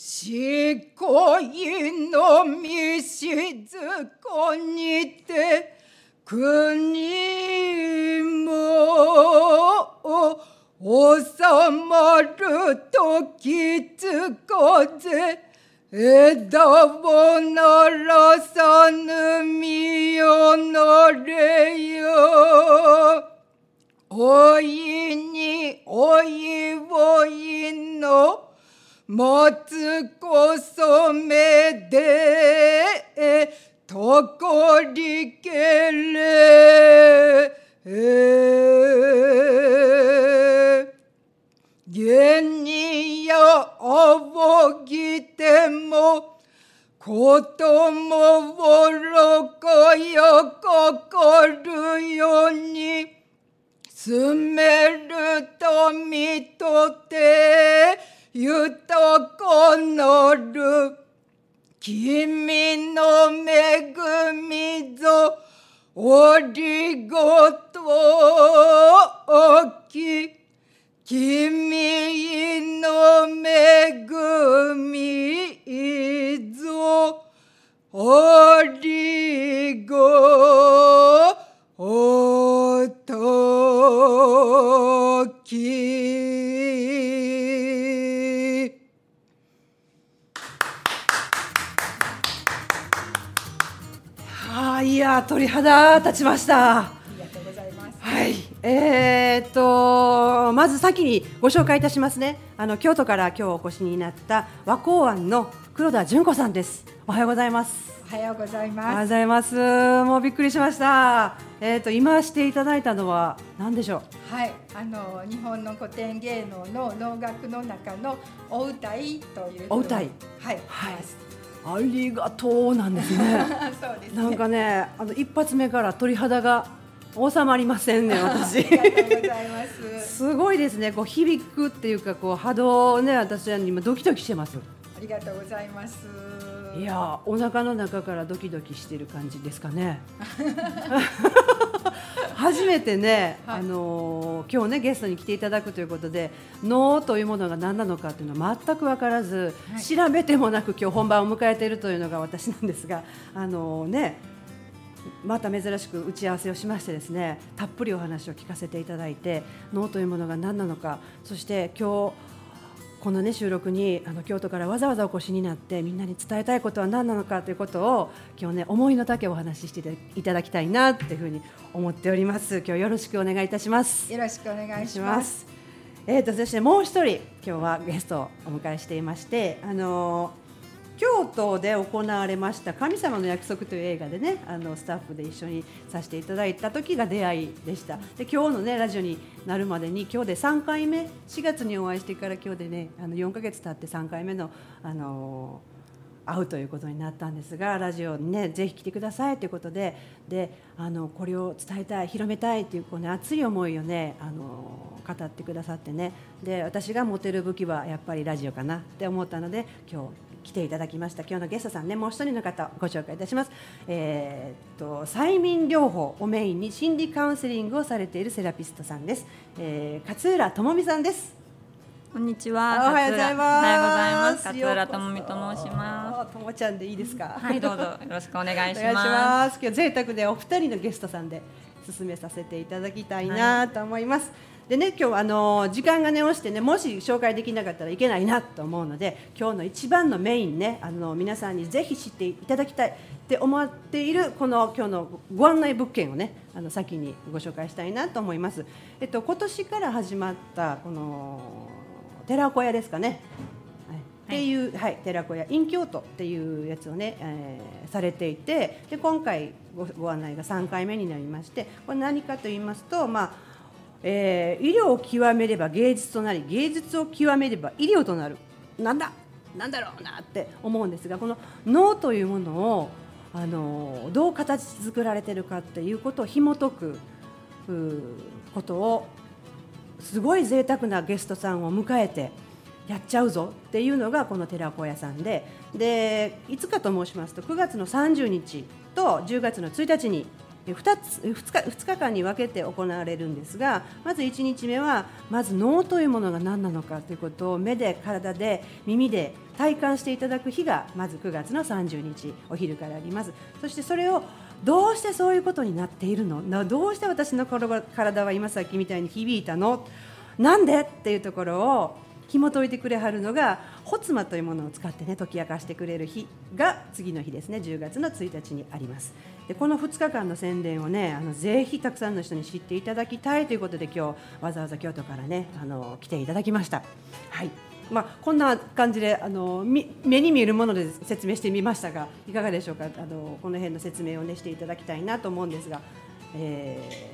しこいのみしずこにて国も収まるときつこぜ枝をならさぬ身をなれよ。おいにおいおいの待つこそめでとこりけれ現にやあぼぎてもこともおろこよここるように。住めるとみとて豊かなる。君の恵みぞおりごとおき。君の恵みぞおりごとき。や鳥肌立ちました。ありがとうございます。はい、えー、っとまず先にご紹介いたしますね。あの京都から今日お越しになった和光庵の黒田純子さんです。おはようございます。おはようございおはようごます。ざいます。もうびっくりしました。えー、っと今していただいたのは何でしょう？はい、あの日本の古典芸能の能楽の中のお歌いというお歌いはい、はいますありがとうなんですね。そうですね。なんかね、あの一発目から鳥肌が収まりませんね、私。ありがとうございます。すごいですね、こう響くっていうか、こう波動をね、私は今ドキドキしてます。ありがとうございます。いやー、お腹の中からドキドキしてる感じですかね。初めてね、はいあのー今日ねゲストに来ていただくということで脳というものが何なのかというのは全く分からず、はい調べてもなく今日本番を迎えているというのが私なんですが、あのーねまた珍しく打ち合わせをしましてですねたっぷりお話を聞かせていただいて脳というものが何なのかそして今日このね収録にあの京都からわざわざお越しになってみんなに伝えたいことは何なのかということを今日ね思いの丈をお話ししていただきたいなっていうふうに思っております今日よろしくお願いいたしますよろしくお願いいしま。すすえー、とそしてもう一人今日はゲストをお迎えしていましてあのー京都で行われました「神様の約束」という映画でねあのスタッフで一緒にさせていただいた時が出会いでした。で今日のねラジオになるまでに今日で3回目4月にお会いしてから今日でねあの4ヶ月経って3回目のあのー会うということになったんですがラジオにねぜひ来てくださいということでであのこれを伝えたい広めたいというこう、ね、熱い思いをねあの語ってくださってね。で私が持てる武器はやっぱりラジオかなって思ったので今日来ていただきました今日のゲストさんねもう一人の方ご紹介いたします、えーっと催眠療法をメインに心理カウンセリングをされているセラピストさんです、えー勝浦智美さんですこんにちは。おはようございますおはようございます。勝浦智美と申しまともちゃんでいいですか？す。はい、どうぞよろしくお願いしまます。今日贅沢でお二人のゲストさんで進めさせていただきたいなと思います。でね今日あの時間がね押してねもし紹介できなかったらいけないなと思うので今日の一番のメインねあの皆さんにぜひ知っていただきたいって思っているこの今日のご案内物件をねあの先にご紹介したいなと思います。えっと今年から始まったこの寺子屋ですかね。はいっていう、はい、寺子屋陰京都っていうやつをね、えーされていてで今回ごご案内が3回目になりましてこれ何かと言いますと、まあえー医療を極めれば芸術となり芸術を極めれば医療となる。なんだ？なんだろうなって思うんですがこの脳というものをあのどう形作られてるかっていうことを紐解くことをすごい贅沢なゲストさんを迎えてやっちゃうぞっていうのがこの寺子屋さんで。でいつかと申しますと9月の30日と10月の1日に 2, つ 2, 日2日間に分けて行われるんですがまず1日目はまず脳というものが何なのかということを目で体で耳で体感していただく日がまず9月の30日お昼からあります。そしてそれをどうしてそういうことになっているの？どうして私の体は今さっきみたいに響いたの？なんで？っていうところを紐解いてくれはるのがホツマというものを使ってね解き明かしてくれる日が次の日ですね。10月の1日にあります。でこの2日間の宣伝をねあのぜひたくさんの人に知っていただきたいということで今日わざわざ京都からねあの来ていただきました。はい。まあ、こんな感じであの目に見えるもので説明してみましたがいかがでしょうか？あのこの辺の説明を、ね、していただきたいなと思うんですが、え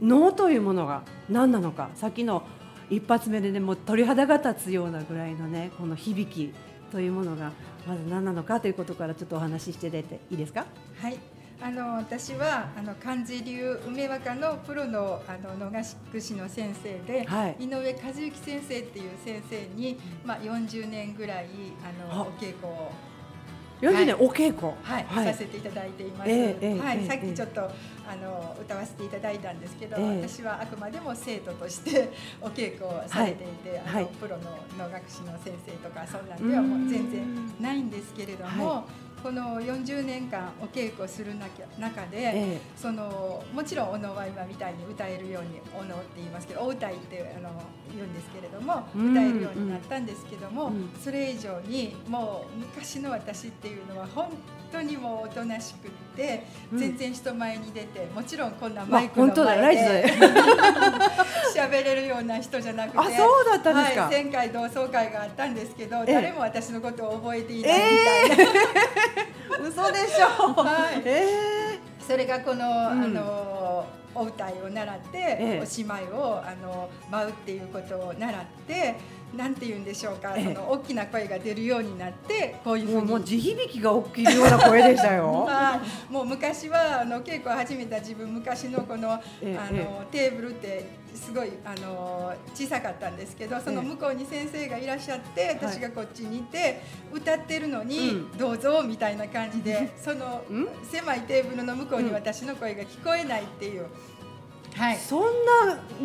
ー、脳というものが何なのかさっきの一発目でねもう鳥肌が立つようなぐらいのねこの響きというものがまず何なのかということからちょっとお話しして出ていいですか？はい。あの私はあの漢字流梅若のプロのあの野賀市の先生で、はい、井上和幸先生っていう先生に、まあ、40年ぐらいあのお稽古を40年お稽古、はい、はい、させていただいています。えー、はい、えー、さっきちょっと、あの歌わせていただいたんですけど、私はあくまでも生徒として お稽古をされていて、あのプロの能楽師の先生とかそんなんではもう全然ないんですけれども。この40年間お稽古する中で、ええ、そのもちろんお能は今みたいに歌えるようにお能って言いますけどお歌いってあの言うんですけれども、うん、歌えるようになったんですけども、うん、それ以上にもう昔の私っていうのは本当にもうおとなしくって全然人前に出てもちろんこんなマイクの前で 喋れるような人じゃなくてあそうだったんですか、はい、前回同窓会があったんですけど誰も私のことを覚えていないみたいな、えー、嘘でしょ、はい。えー、それがこの、うん、あのお歌いを習って、えー、おしまいをあの舞うっていうことを習ってなんて言うんでしょうか、その大きな声が出るようになってこういうふうに。もう地響きが大きいような声でしたよ。もう昔はあの稽古を始めた自分昔のこの,、あのテーブルってすごいあの小さかったんですけどその向こうに先生がいらっしゃって私がこっちにいて、歌ってるのに、どうぞみたいな感じで その狭いテーブルの向こうに私の声が聞こえないっていう。はい、そん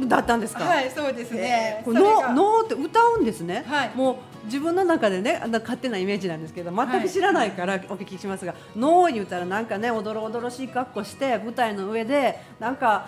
なだったんですか？はい、そうですね。ノーノーって歌うんですね。はい、もう自分の中でね、勝手なイメージなんですけど、全く知らないからお聞きしますが、はい、ノーにたらなんかね、おどろおどろしい格好して舞台の上でなんか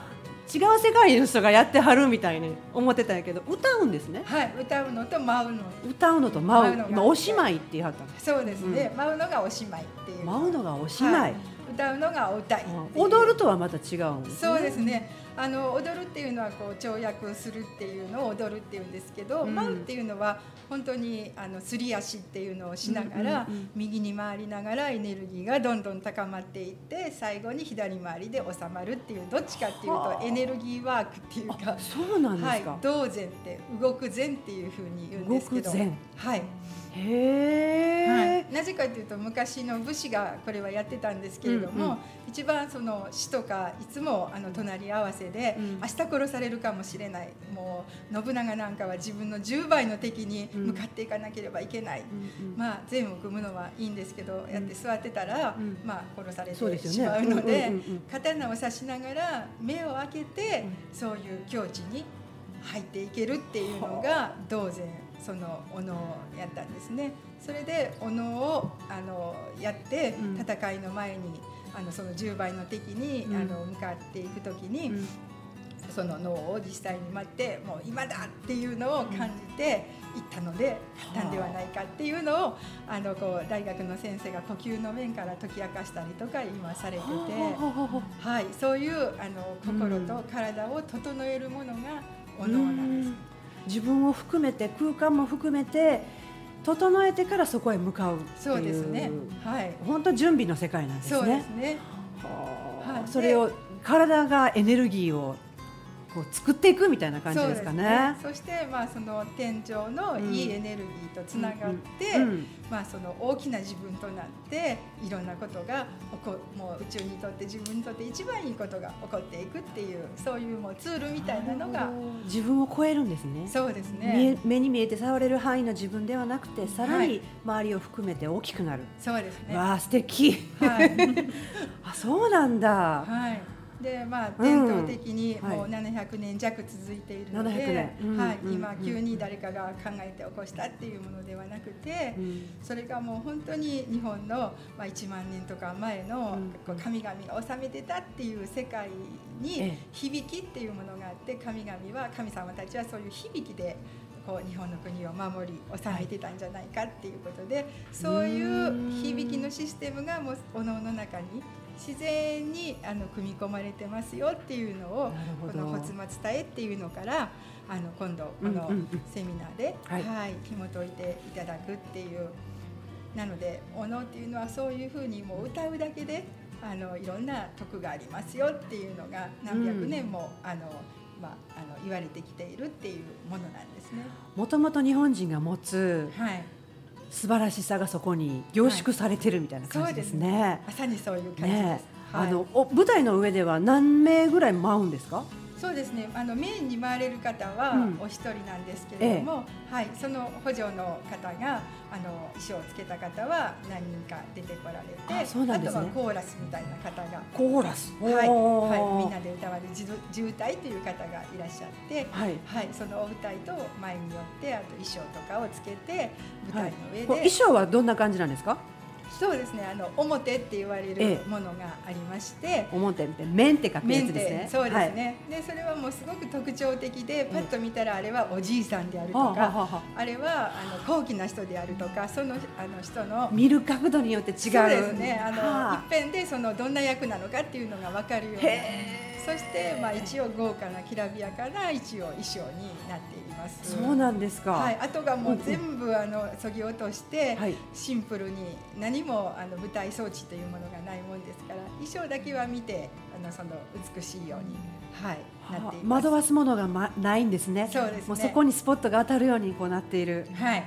違う世界の人がやってはるみたいに思ってたんやけど歌うんですね。はい歌うのと舞うの。歌うのと舞う今おしまいって言いはったそうですね、うん、舞うのがおしまいっていう。舞うのがおしまい、はい、歌うのがお歌い踊るとはまた違うんです、ね、そうですねあの踊るっていうのはこう跳躍するっていうのを踊るっていうんですけど、うん、舞うっていうのは本当にあのすり足っていうのをしながら、うんうんうん、右に回りながらエネルギーがどんどん高まっていって最後に左回りで収まるっていうどっちかっていうとエネルギーワークっていうかそうなんですか、はい、動禅って動く禅っていうふうに言うんですけど。はい。へはい、なぜかというと昔の武士がこれはやってたんですけれども、うんうん、一番その死とかいつもあの隣り合わせで、うん、明日殺されるかもしれない。もう信長なんかは自分の10倍の敵に向かっていかなければいけない、うんうん、まあ善を組むのはいいんですけど、やって座ってたら、まあ、殺されてしまうので刀を刺しながら目を開けて、そういう境地に入っていけるっていうのが道禅そのお能をやったんですね。それでお能をあのやって戦いの前に、あのその10倍の敵に、あの向かっていく時に、その脳を実際に待ってもう今だっていうのを感じて行ったのでたんではないかっていうのをあのこう大学の先生が呼吸の面から解き明かしたりとか今されてて、はい、そういうあの心と体を整えるものがお能なんです。自分を含めて空間も含めて整えてからそこへ向かうそうですね。はい。本当準備の世界なんですね。そうですね。はあ、それを体がエネルギーをこう作っていくみたいな感じですかね。そしてまあその天井のいいエネルギーとつながって、うんうんまあその大きな自分となっていろんなことが起こもう宇宙にとって自分にとって一番いいことが起こっていくっていうそういうもうツールみたいなのが自分を超えるんですね。そうです見ねえ目に見えて触れる範囲の自分ではなくてさらにはい周りを含めて大きくなる、そうですね。わあ素敵。はい。あそうなんだ、はいでまあうん。伝統的にもうはい700年弱続いているの700で、年。うん。はい、うん。今急に誰かが考えて起こしたっていうものではなくて、うん。それがもう本当に日本の、まあ、1万年とか前の神々が治めてたっていう世界えにえ響きっていうものがあって神々は神様たちはそういう響きでこう日本の国を守り治めてたんじゃないかっていうことでそういう響きのシステムがもうおのおの中に自然にあの組み込まれてますよっていうのをこの「骨末伝え」っていうのからあの今度このうんうん。うんセミナーで、はい。はい、紐解いていただくっていう。なのでおのっていうのはそういうふうにもう歌うだけであのいろんな徳がありますよっていうのが何百年も、あのまあ、あの言われてきているっていうものなんですね。もともと日本人が持つはい、素晴らしさがそこに凝縮されてるみたいな感じですね。まさにそういう感じです。ねえ、はいあのお舞台の上では何名ぐらい舞うんですか？そうですね。あのメインに回れる方はうんお一人なんですけれども、はい、その補助の方があの衣装をつけた方は何人か出てこられて、あねとはコーラスみたいな方が。コーラス？はい、はい、みんなで歌われる渋渋滞という方がいらっしゃって、はい。はい、そのお歌いと前によってあと衣装とかをつけて舞はい台の上で、これ衣装はどんな感じなんですか？そうですね。あの表って言われえるえものがありまして、表って面って書くやつですね。そうですはい。ね、でそれはもうすごく特徴的でパッと見たらあれはおじいさんであるとか、はあはあれはあの高貴な人であるとかそのあの人の見る角度によって違う。そうですね。あの、はあ。一遍でそのどんな役なのかっていうのが分かるようにへそして、まあ、一応豪華なきらびやかな一応衣装になっています。そうなんですか。はい、あとがもう全部あの削ぎ落として、はいシンプルに何もあの舞台装置というものがないもんですから衣装だけは見てあのその美しいように、はい、なっています。惑わすものが、ま、ないんですね。そうですねもうそこにスポットが当たるようにこうなっている。はい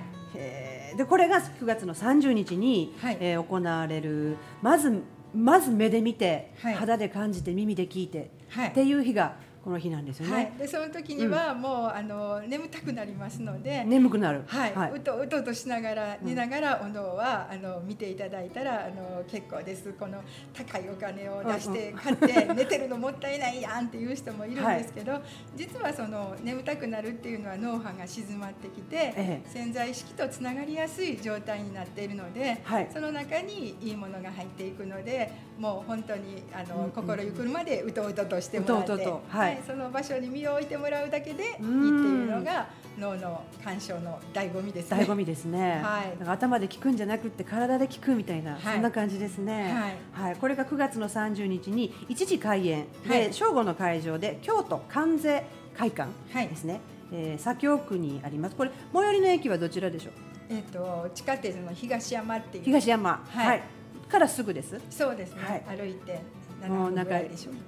でこれが9月の30日に、はいえー行われるまずまず目で見て、はい肌で感じて耳で聞いて、はいっていう日がこの日なんですよね。はい、でその時にはもう、あの眠たくなりますので、眠くなる。はい、はい。うとうとうとしながら寝ながらおのはあの見ていただいたらあの結構です。この高いお金を出して買って寝てるのもったいないやんっていう人もいるんですけど、実はその眠たくなるっていうのは脳波が静まってきて、ええ。潜在意識とつながりやすい状態になっているので、はい。その中にいいものが入っていくのでもう本当にあの、うん心ゆくるまでうとうととしてもらってうとうととはいその場所に身を置いてもらうだけでいいってうんいうのが脳の鑑賞の醍醐味ですね。醍醐味ですね、はい。頭で聞くんじゃなくって体で聞くみたいな、はい。そんな感じですね、はい。これが9月の30日に1時開演。で、はい。正午の会場で京都関西会館はい。ですね、えー左京区にあります。これ最寄りの駅はどちらでしょう？えっ、と地下鉄の東山っていう。東山、はい。からすぐです。そうですね、はい。歩いて。7分もうなんか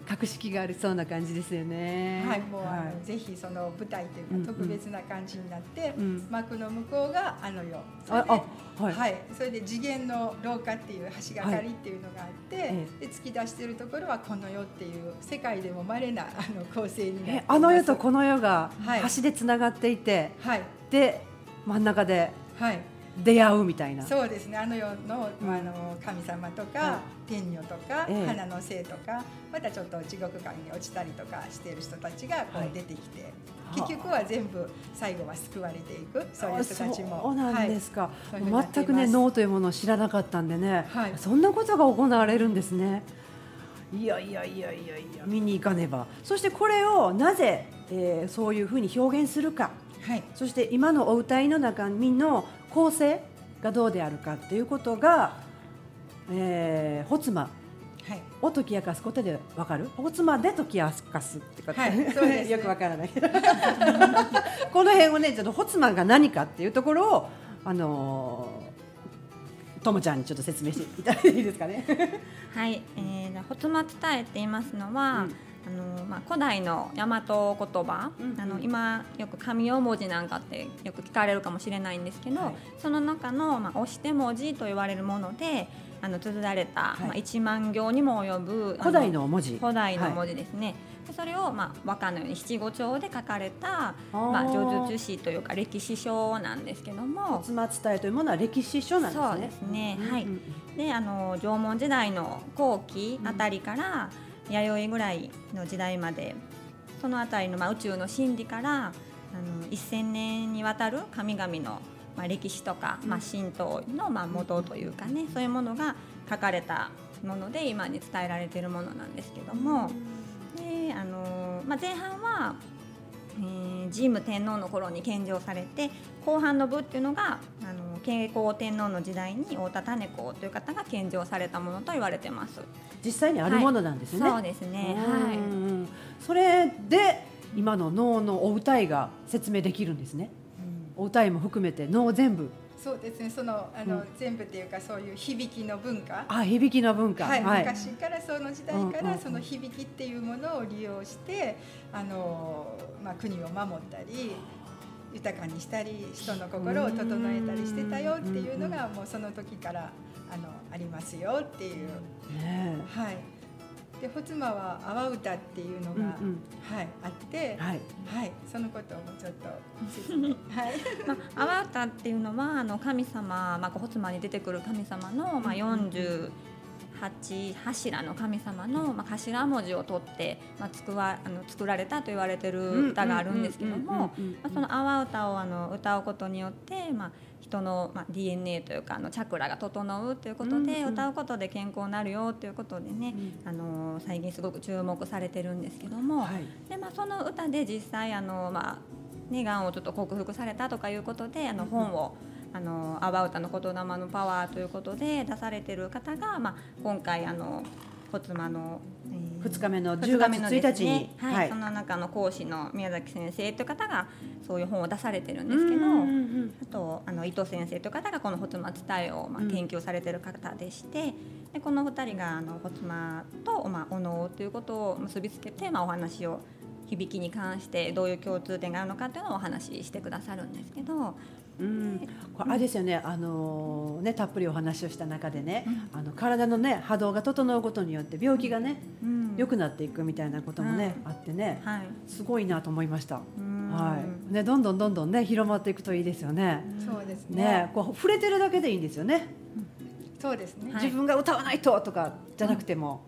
格式がありそうな感じですよね。はい、もう、あはのぜひその舞台といううんうん。か特別な感じになって、うん。幕の向こうがあの世それでああはい、はい、それで次元の廊下っていう橋がかりっていうのがあって、えで突き出しているところはこの世っていう世界でも稀なあの構成になっています。えあの世とこの世がはい。橋でつながっていて、はい。で真ん中ではい出会うみたいな。そうですね。あの世の,、うん。あの神様とか、は天女とか、ええ。花の精とかまたちょっと地獄界に落ちたりとかしている人たちがこはい。う出てきて、あ。結局は全部最後は救われていくそういう人たちも。そう。なんですか、全くね脳というものを知らなかったんでね、はい。そんなことが行われるんですね。いやいやいやいやいや見に行かねば。そしてこれをなぜ、えーそういうふうに表現するか。はい。そして今のお歌いの中身の構成がどうであるかっていうことが、えー、ホツマはい。を解き明かすことでわかる？ホツマで解き明かすってこと、はいそうですね。よくわからない この辺をねちょっとホツマが何かっていうところをあのーともちゃんにちょっと説明していただいていいですかね？はい、えー、ホツマ伝えって言いますのは、あのまあ、古代の大和言葉、うんうん。あの今よく神代文字なんかってよく聞かれるかもしれないんですけど、はい。その中の、まあ、押して文字と言われるものであの綴られた、はい。まあ、1万行にも及ぶ古代の文字。古代の文字、字ですね、でそれを、まあ、和歌のように七五調で書かれたまあ、叙述詩というか歴史書なんですけども妻伝えというものは歴史書なんですね。そうですね、はいうんうん。であの縄文時代の後期あたりから、弥生ぐらいの時代までそのあたりの、まあ、宇宙の真理からあの1000年にわたる神々の、まあ、歴史とか、まあ、神道の、まあ、元というかねそういうものが書かれたもので今に伝えられているものなんですけども、であのまあ、前半は、えー神武天皇の頃に献上されて後半の部っていうのがあの慶光天皇の時代に太田種子という方が献上されたものと言われてます。実際にあるものなんですね、そうですね。はい。いそれで今の能のお歌いが説明できるんですね。お歌いも含めて能全部。そうですね。そのあの、うん。全部っていうかそういう響きの文化。あ響きの文化。はい、昔からその時代かうんうんうん。らその響きっていうものを利用してあの、まあ、国を守ったり豊かにしたり人の心を整えたりしてたよっていうのがもうその時からあのありますよっていう。ねはい。で穂妻は阿波歌っていうのが、うんうん。はい、あって、はい。はい、そのことをもうちょっと。はい、まあ、阿波歌っていうのはあの神様、まあ、穂妻に出てくる神様の、まあ、48柱の神様の、まあ、頭文字を取って、まあ、作わあの作られたと言われてる歌があるんですけども、その阿波歌をあの歌うことによって、まあ、人の、まあ、DNA というかあのチャクラが整うということで、うんうん歌うことで健康になるよということでね、あの最近すごく注目されてるんですけども、はい。でまあ、その歌で実際あの、まあね、がんをちょっと克服されたとかいうことであの本をあの阿波歌の言霊のパワーということで出されてる方が、まあ、今回あの穂妻の、えー2日目の二10月日目のです1日にね、はい。その中の講師の宮崎先生という方がそういう本を出されてるんですけど、うんうんうんあとあの伊藤先生という方がこの穂妻伝えを、まあうん、研究されてる方でして、でこの2人があの穂妻と、まあ、お能ということを結びつけて、まあ、お話を響きに関してどういう共通点があるのかというのをお話ししてくださるんですけど、うん、これあれですよね、あのねたっぷりお話をした中でね、あの体のね波動が整うことによって病気がねうん。良くなっていくみたいなこともね、あってね、はい。すごいなと思いました。うん。はい、ねどんどんどんどんね広まっていくといいですよね。そうですね。ねこう触れてるだけでいいんですよね。そうですね、はい。自分が歌わないととかじゃなくても、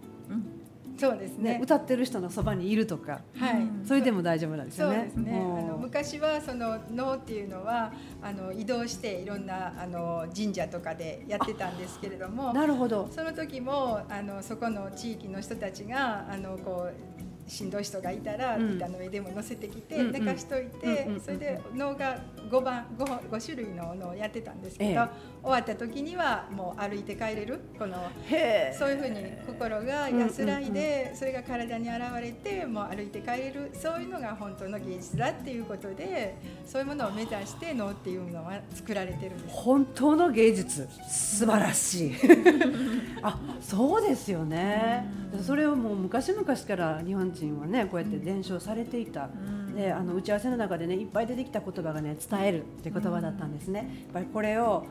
そうですねね歌ってる人のそばにいるとか、はい、うんそれでも大丈夫なんですよね。そうですね。うんあの昔はその能っていうのはあの移動していろんなあの神社とかでやってたんですけれども、なるほど。その時もあのそこの地域の人たちがあのこう。しんどい人がいたら、うん板の上でも乗せてきて、寝かしといて、うんうんそれで能が5番 5, 5種類の能をやってたんですけど、ええ。終わった時にはもう歩いて帰れる？この。そういうふうに心が安らいで、それが体に現れてもう歩いて帰れる？そういうのが本当の芸術だっていうことでそういうものを目指して能っていうのは作られてるんです。本当の芸術。素晴らしい。あそうですよね。それをもう昔々から日本人はねこうやって伝承されていた、であの打ち合わせの中でねいっぱい出てきた言葉がね伝えるって言葉だったんですね。やっぱりこれを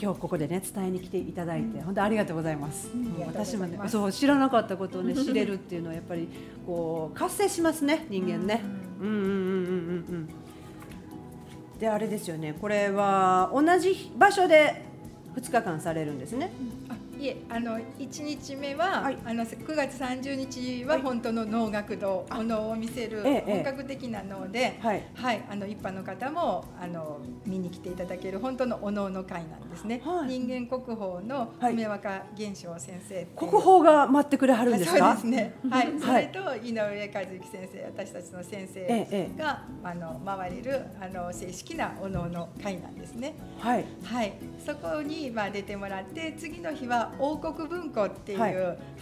今日ここでね伝えに来ていただいて本当ありがとうございます、うご私もねそう知らなかったことをね 知れるっていうのはやっぱりこう活性しますね人間ね、うん。うんうんうんうんうん。であれですよねこれは同じ場所で2日間されるんですね。あいえあの1日目は、はいあの9月30日ははい本当の能楽堂、お能を見せるええ本格的な能で、はいはい、あの一般の方もあの見に来ていただける本当のお能の会なんですね。はい人間国宝のはい梅若玄昌先生国宝が待ってくれはるんですか？そうですね。はい。そはいれと井上和之先生、私たちの先生が、あの回れるあの正式なお能の会なんですね。はい。はい。そこにまあ出てもらって、次の日は王国文庫っていう、は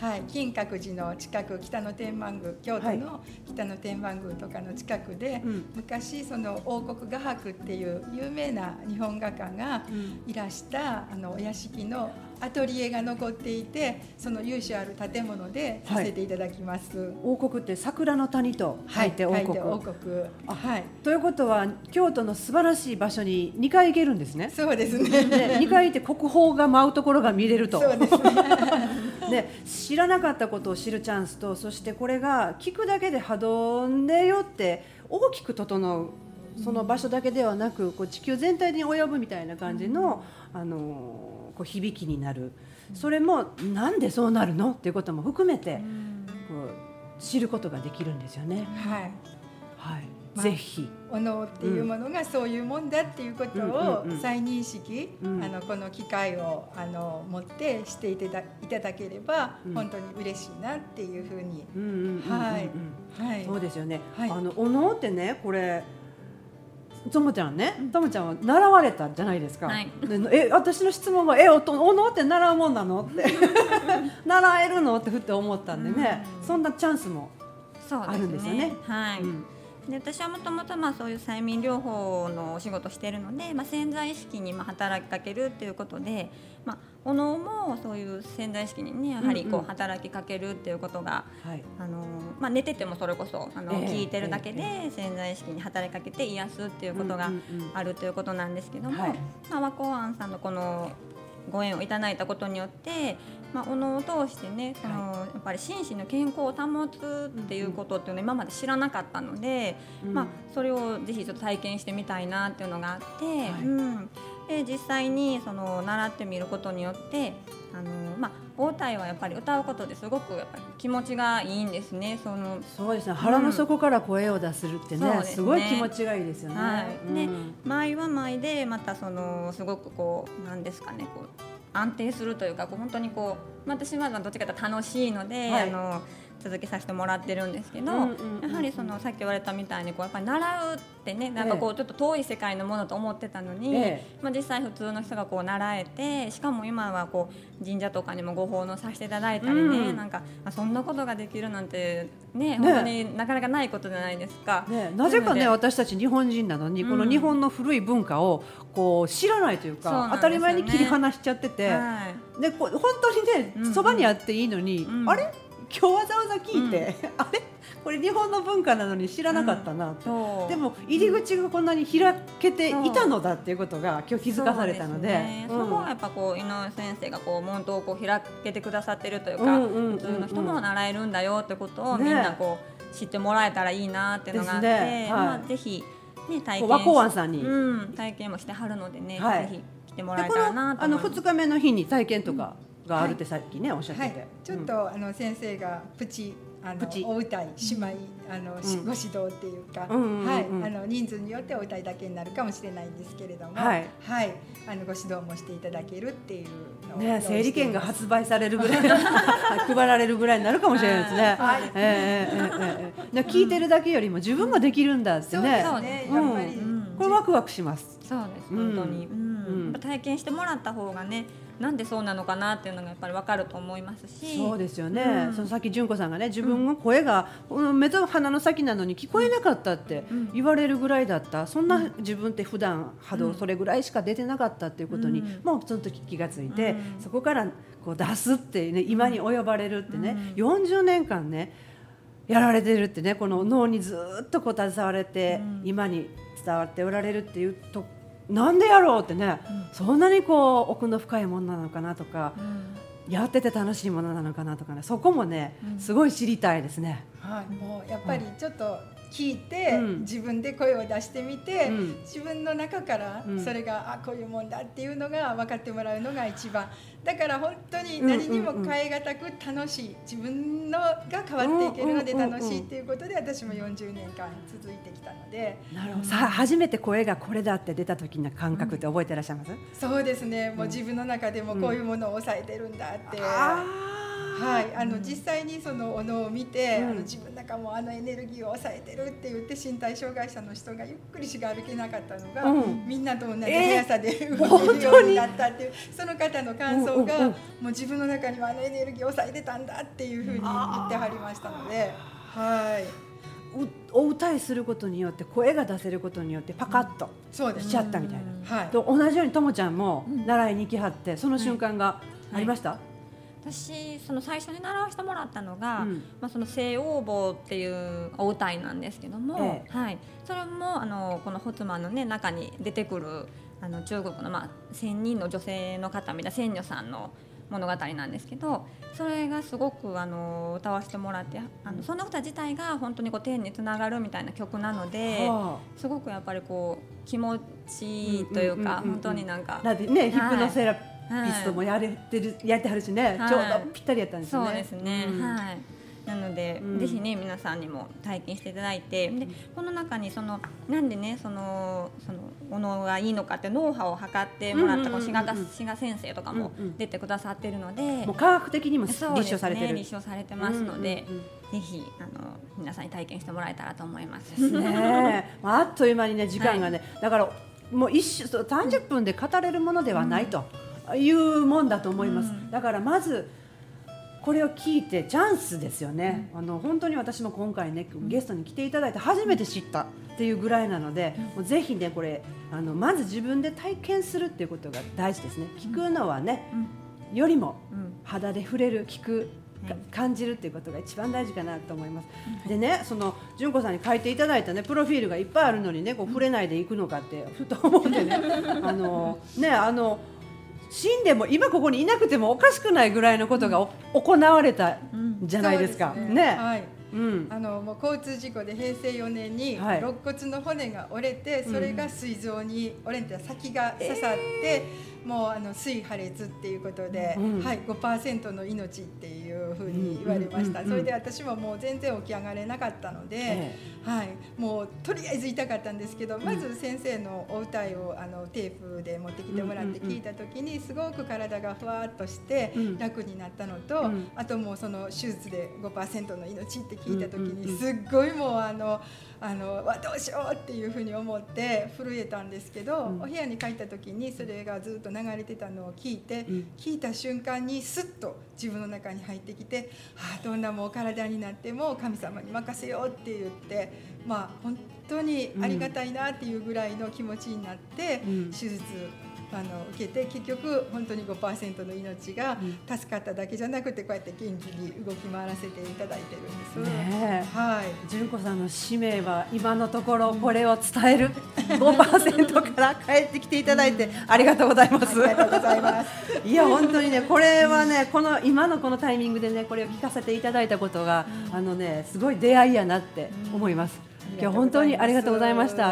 はいい、金閣寺の近く、北の天満宮、京都の北の天満宮とかの近くで、うん。昔その王国画伯っていう有名な日本画家がうん。いらしたあのお屋敷のアトリエが残っていてその由緒ある建物でさせていただきます。王国って桜の谷と書いて王国、書い国。あはい。ということは京都の素晴らしい場所に2回行けるんですね。そうですね。で2回行って国宝が舞うところが見れると。そうですね。で知らなかったことを知るチャンスとそしてこれが聞くだけで波動でよって大きく整うその場所だけではなくこう地球全体に及ぶみたいな感じの、あのこう響きになる。それもなんでそうなるのっていうことも含めてこう知ることができるんですよね。はい。はい、まあぜひ。お能っていうものがそういうもんだっていうことをうん。うんうん再認識、うん。あのこの機会をあの持ってしていただいただければ、うん。本当に嬉しいなっていうふうに、んうんはい。はい、そうですよね。はい。あのお能ってねこれ。ともちゃんね、ともちゃんは習われたじゃないですか。はいでえ、私の質問が、え、おと、お能って習うもんなの？って。習えるの？ってふって思ったんでね、うんそんなチャンスも。あるんですよねはい。うんで私はもともとまあそういう催眠療法のお仕事をしているので、まあ、潜在意識にまあ働きかけるっていうことで、まあ、お能もそういう潜在意識にねやはりこう働きかけるっていうことが、はい。あのまあ、寝ててもそれこそあの、ええ聞いてるだけで潜在意識に働きかけて癒すっていうことがあるということなんですけども、はい。まあ、和光庵さんのこのご縁をいただいたことによって、まあ、お能を通してねその、やっぱり心身の健康を保つっていうことっていうのを今まで知らなかったので、うん。まあ、それをぜひちょっと体験してみたいなっていうのがあって、はい。うん、で実際にその習ってみることによってあの、まあ、大歌はやっぱり歌うことですごくやっぱり気持ちがいいんですね。そのそうですね。腹の底から声を出するってね、ね。すごい気持ちがいいですよね。はい。でうん。舞は舞でまたそのすごくこうなんですかねこう安定するというかこう本当にこうまあ私はどっちかというと楽しいので、はい。あの続けさせてもらってるんですけど、うんうんうんうん。やはりそのさっき言われたみたいにこうやっぱり習うってねなんかこうちょっと遠い世界のものと思ってたのに、えまあ、実際普通の人がこう習えてしかも今はこう神社とかにもご奉納させていただいたりね、うんなんかあそんなことができるなんてね本当になかなかないことじゃないですか。ね、なぜかね私たち日本人なのに、うん。この日本の古い文化をこう知らないというかね。当たり前に切り離しちゃってて、はい。でこう本当にね、そばにあっていいのに、うん。あれ？今日わざわざ聞いて、あれ？これ日本の文化なのに知らなかったなって、そう。でも入り口がこんなに開けていたのだっていうことが今日気づかされたので。そうすね。はやっぱこう井上先生がこう門戸をこう開けてくださってるというか、うんうんうんうん普通の人も習えるんだよってことをねみんなこう知ってもらえたらいいなっていうのがあって、ねはいまあぜひね体験和光庵さんに。うん体験もしてはるのでね、はい。ぜひ来てもらえたらなとのあの思います。2日目の日に体験とかがあるってさっきね、おっしゃってて、ちょっと、あの先生がプチあのお歌い姉妹あの、ご指導っていうか、はい。あの人数によってお歌いだけになるかもしれないんですけれども、はい、あのご指導もしていただけるっていうのね整理券が発売されるぐらい 配られるぐらいになるかもしれないですね。はい、ええええ聞いてるだけよりも自分もできるんだってね。そうねやっぱり、これワクワクします。そうです本当に、うん。体験してもらった方がね。なんでそうなのかなっていうのがやっぱりわかると思いますし。そうですよね。うん。そのさっき純子さんがね、自分の声が、この目と鼻の先なのに聞こえなかったってうん。言われるぐらいだった。そんな自分って普段波動うん。それぐらいしか出てなかったっていうことに、うん。もうその時気がついて、うん。そこからこう出すってね、今に及ばれるってね、40年間ね。やられてるってねこの脳にずーっとこう携われて、うん。今に伝わっておられるっていうとなんでやろうってね、そんなにこう奥の深いものなのかなとか、うん。やってて楽しいものなのかなとかねそこもね、うん。すごい知りたいですね。はい、もうやっぱりちょっと聞いて、うん。自分で声を出してみて、うん。自分の中からうん。それが、あこういうもんだっていうのが分かってもらうのが一番。だから本当に何にも変え難く楽しい。自分のが変わっていけるのでうんうんうんうん。楽しいっていうことで私も40年間続いてきたので。なるほど。さあ初めて声がこれだって出た時の感覚って覚えてらっしゃいます、そうですね。もう自分の中でもこういうものを抑えてるんだって。あはい、あの実際にそのおのを見て、うん。あの自分の中もあのエネルギーを抑えてるって言って身体障害者の人がゆっくりしか歩けなかったのが、うん。みんなと同じえー。速さで動けるようになったっていう、その方の感想が、うんもう自分の中にはあのエネルギーを抑えてたんだっていうふうに言ってはりましたので、はい、うお歌いすることによって声が出せることによってパカッとしちゃったみたいな。はい、と同じようにともちゃんも習いに行きはってその瞬間がありました、私その最初に習わせてもらったのが、うん。まあ、その西欧坊っていうお歌いなんですけども、えはい、それもあのこのホツマンの、ね、中に出てくるあの中国の、まあ、仙人の女性の方みたいな仙女さんの物語なんですけどそれがすごくあの歌わせてもらってあのその歌自体が本当にこう天につながるみたいな曲なので。はすごくやっぱりこう気持ちいいというかうんうんうんうん本当になんかあだってね、はい。ヒプノセラピストもやれてる、やってはるしね、はい。ちょうどぴったりやったんですよね。そうですね、うん。はい。なので、うん。ぜひね皆さんにも体験していただいてでこの中にそのなんでねそのそのおのがいいのかってノウハウを測ってもらった志賀がうんうん先生とかもうんうん。出てくださってるので、もう科学的にも立証されてる。ね、立証されてますので、うんうんうん。ぜひあの皆さんに体験してもらえたらと思います。ねあ あっという間にね時間がね、だからもう一瞬そう30分で語れるものではないというもんだと思います。うん。だからまずこれを聞いてチャンスですよね。あの本当に私も今回ねゲストに来ていただいて初めて知ったっていうぐらいなので、もうぜひねこれあのまず自分で体験するっていうことが大事ですね。聞くのはね、よりもうん。肌で触れる聞く感じるっていうことが一番大事かなと思います。でね、その純子さんに書いていただいたねプロフィールがいっぱいあるのにね、こう触れないでいくのかってふと思って ね、あのねあの死んでも今ここにいなくてもおかしくないぐらいのことがお行われたんじゃないですか。そうね、はい。うん。あのもう交通事故で平成4年にはい。肋骨の骨が折れて、それが膵臓に折れて先が刺さって、もうあの膵破裂っていうことで、うん。はい5%の命っていうふうに言われました、それで私ももう全然起き上がれなかったので、えはい、もうとりあえず痛かったんですけど、まず先生のお歌いをあのテープで持ってきてもらって聞いた時にすごく体がふわっとしてうん。楽になったのと、うん。あともうその手術で5%の命って聞いた時にすっごいもうあのあのわどうしようっていうふうに思って震えたんですけど、うん。お部屋に帰った時にそれがずっと流れてたのを聞いて、うん。聞いた瞬間にスッと自分の中に入ってきて、はあ、どんなもう体になっても神様に任せようって言ってまあ本当にありがたいなっていうぐらいの気持ちになって、うん。手術あの受けて結局本当に5%の命がうん助かっただけじゃなくてこうやって元気に動き回らせていただいてるんです。ねえはい純子さんの使命は今のところこれを伝える 5%から帰ってきていただいてありがとうございます。ありがとうございます。いや本当にねこれはねこの今のこのタイミングでねこれを聞かせていただいたことが、あのねすごい出会いやなって思います。今日本当にありがとうございました。